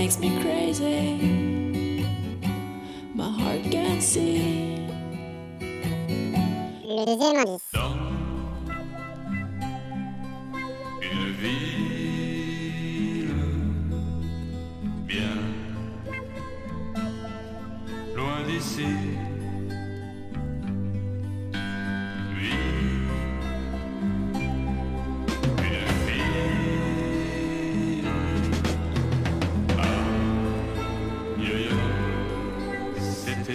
makes me crazy. My heart can't see. Le deuxième indice. Une ville bien loin d'ici.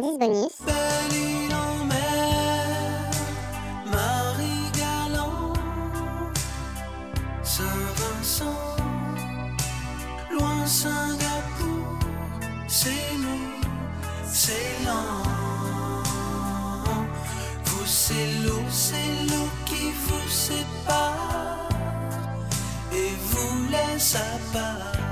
Belle île en mer, Marie Galant, Saint-Vincent, loin Singapour, c'est nous, c'est lent. Vous, c'est l'eau, c'est l'eau qui vous sépare et vous laisse à part.